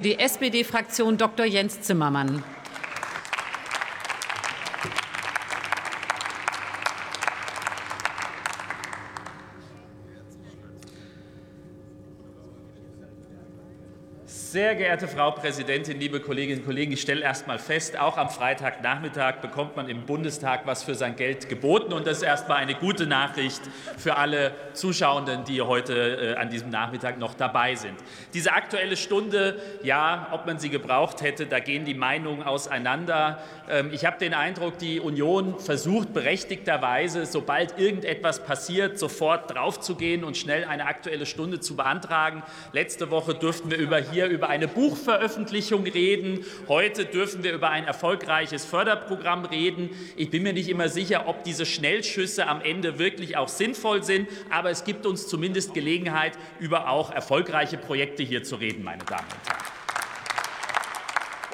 Die SPD-Fraktion Dr. Jens Zimmermann. Sehr geehrte Frau Präsidentin, liebe Kolleginnen und Kollegen, ich stelle erst mal fest, auch am Freitagnachmittag bekommt man im Bundestag was für sein Geld geboten. Und das ist erst mal eine gute Nachricht für alle Zuschauenden, die heute äh, an diesem Nachmittag noch dabei sind. Diese Aktuelle Stunde, ja, ob man sie gebraucht hätte, da gehen die Meinungen auseinander. Ähm, ich habe den Eindruck, die Union versucht berechtigterweise, sobald irgendetwas passiert, sofort draufzugehen und schnell eine Aktuelle Stunde zu beantragen. Letzte Woche durften wir über hier über eine Buchveröffentlichung reden. Heute dürfen wir über ein erfolgreiches Förderprogramm reden. Ich bin mir nicht immer sicher, ob diese Schnellschüsse am Ende wirklich auch sinnvoll sind, aber es gibt uns zumindest Gelegenheit, über auch erfolgreiche Projekte hier zu reden, meine Damen und Herren.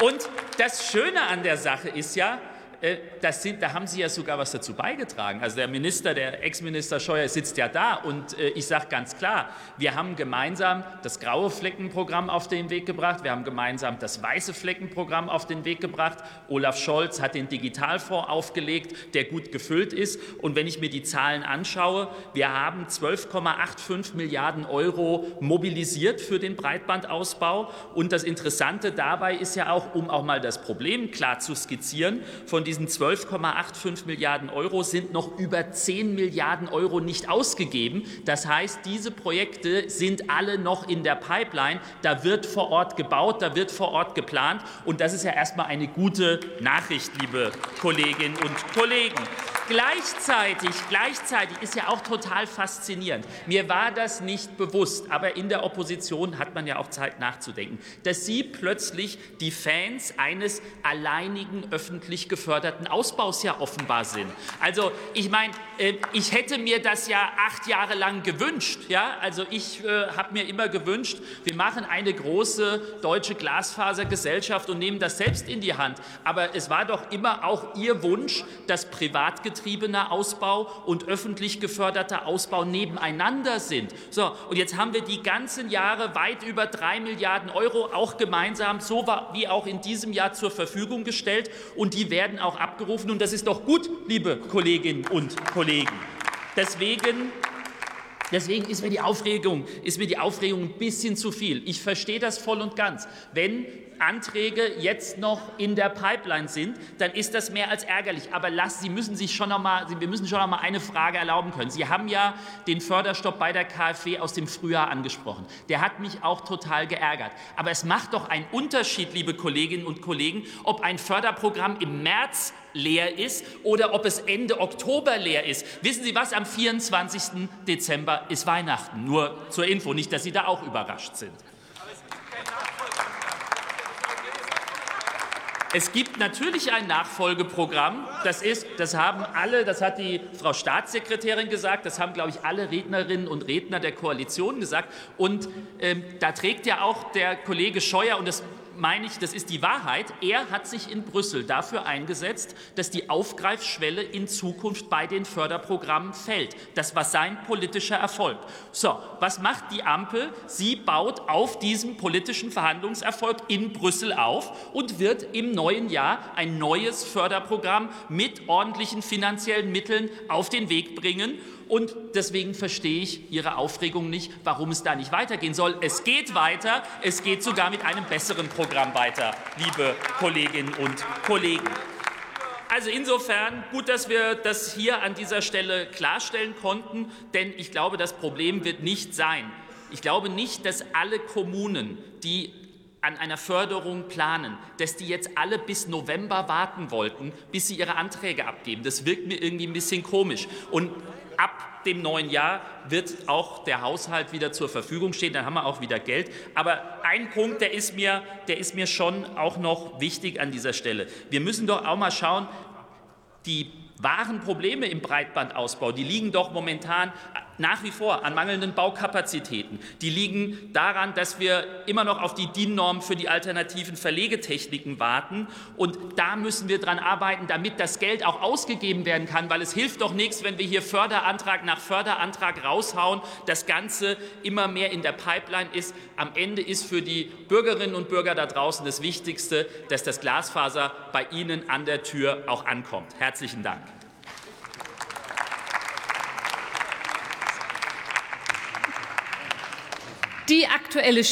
Und das Schöne an der Sache ist ja, äh, sind, da haben Sie ja sogar was dazu beigetragen. Also der Minister, der Ex-Minister Scheuer sitzt ja da und äh, ich sage ganz klar, wir haben gemeinsam das graue Fleckenprogramm auf den Weg gebracht, wir haben gemeinsam das weiße Fleckenprogramm auf den Weg gebracht. Olaf Scholz hat den Digitalfonds aufgelegt, der gut gefüllt ist. Und wenn ich mir die Zahlen anschaue, wir haben 12,85 Milliarden Euro mobilisiert für den Breitbandausbau. Und das Interessante dabei ist ja auch, um auch mal das Problem klar zu skizzieren, von diesen diesen 12,85 Milliarden Euro sind noch über 10 Milliarden Euro nicht ausgegeben. Das heißt, diese Projekte sind alle noch in der Pipeline. Da wird vor Ort gebaut, da wird vor Ort geplant. Und das ist ja erstmal eine gute Nachricht, liebe Kolleginnen und Kollegen. Gleichzeitig, gleichzeitig ist ja auch total faszinierend. Mir war das nicht bewusst, aber in der Opposition hat man ja auch Zeit nachzudenken, dass Sie plötzlich die Fans eines alleinigen öffentlich geförderten Ausbaus ja offenbar sind. Also ich meine, äh, ich hätte mir das ja acht Jahre lang gewünscht. Ja? Also ich äh, habe mir immer gewünscht, wir machen eine große deutsche Glasfasergesellschaft und nehmen das selbst in die Hand. Aber es war doch immer auch Ihr Wunsch, dass Privatgesellschaften privatgetriebener Ausbau und öffentlich geförderter Ausbau nebeneinander sind. So, und jetzt haben wir die ganzen Jahre weit über drei Milliarden Euro auch gemeinsam, so wie auch in diesem Jahr zur Verfügung gestellt. Und die werden auch abgerufen. Und das ist doch gut, liebe Kolleginnen und Kollegen. Deswegen Deswegen ist mir, die Aufregung, ist mir die Aufregung ein bisschen zu viel. Ich verstehe das voll und ganz. Wenn Anträge jetzt noch in der Pipeline sind, dann ist das mehr als ärgerlich. Aber lass, Sie müssen sich schon noch mal, wir müssen schon noch mal eine Frage erlauben können. Sie haben ja den Förderstopp bei der KfW aus dem Frühjahr angesprochen. Der hat mich auch total geärgert. Aber es macht doch einen Unterschied, liebe Kolleginnen und Kollegen, ob ein Förderprogramm im März leer ist oder ob es Ende Oktober leer ist. Wissen Sie was? Am 24. Dezember ist Weihnachten. Nur zur Info, nicht, dass Sie da auch überrascht sind. Es gibt natürlich ein Nachfolgeprogramm. Das ist, das haben alle, das hat die Frau Staatssekretärin gesagt, das haben, glaube ich, alle Rednerinnen und Redner der Koalition gesagt. Und ähm, da trägt ja auch der Kollege Scheuer, und das meine ich, das ist die Wahrheit. Er hat sich in Brüssel dafür eingesetzt, dass die Aufgreifschwelle in Zukunft bei den Förderprogrammen fällt. Das war sein politischer Erfolg. So, was macht die Ampel? Sie baut auf diesem politischen Verhandlungserfolg in Brüssel auf und wird im neuen Jahr ein neues Förderprogramm mit ordentlichen finanziellen Mitteln auf den Weg bringen. Und deswegen verstehe ich Ihre Aufregung nicht, warum es da nicht weitergehen soll. Es geht weiter. Es geht sogar mit einem besseren Programm weiter, liebe Kolleginnen und Kollegen. Also insofern gut, dass wir das hier an dieser Stelle klarstellen konnten, denn ich glaube, das Problem wird nicht sein. Ich glaube nicht, dass alle Kommunen, die an einer Förderung planen, dass die jetzt alle bis November warten wollten, bis sie ihre Anträge abgeben. Das wirkt mir irgendwie ein bisschen komisch. Und ab dem neuen Jahr wird auch der Haushalt wieder zur Verfügung stehen, dann haben wir auch wieder Geld. Aber ein Punkt, der ist mir, der ist mir schon auch noch wichtig an dieser Stelle. Wir müssen doch auch mal schauen, die wahren Probleme im Breitbandausbau, die liegen doch momentan nach wie vor an mangelnden Baukapazitäten. Die liegen daran, dass wir immer noch auf die DIN-Norm für die alternativen Verlegetechniken warten. Und da müssen wir dran arbeiten, damit das Geld auch ausgegeben werden kann, weil es hilft doch nichts, wenn wir hier Förderantrag nach Förderantrag raushauen, das Ganze immer mehr in der Pipeline ist. Am Ende ist für die Bürgerinnen und Bürger da draußen das Wichtigste, dass das Glasfaser bei Ihnen an der Tür auch ankommt. Herzlichen Dank. Die Aktuelle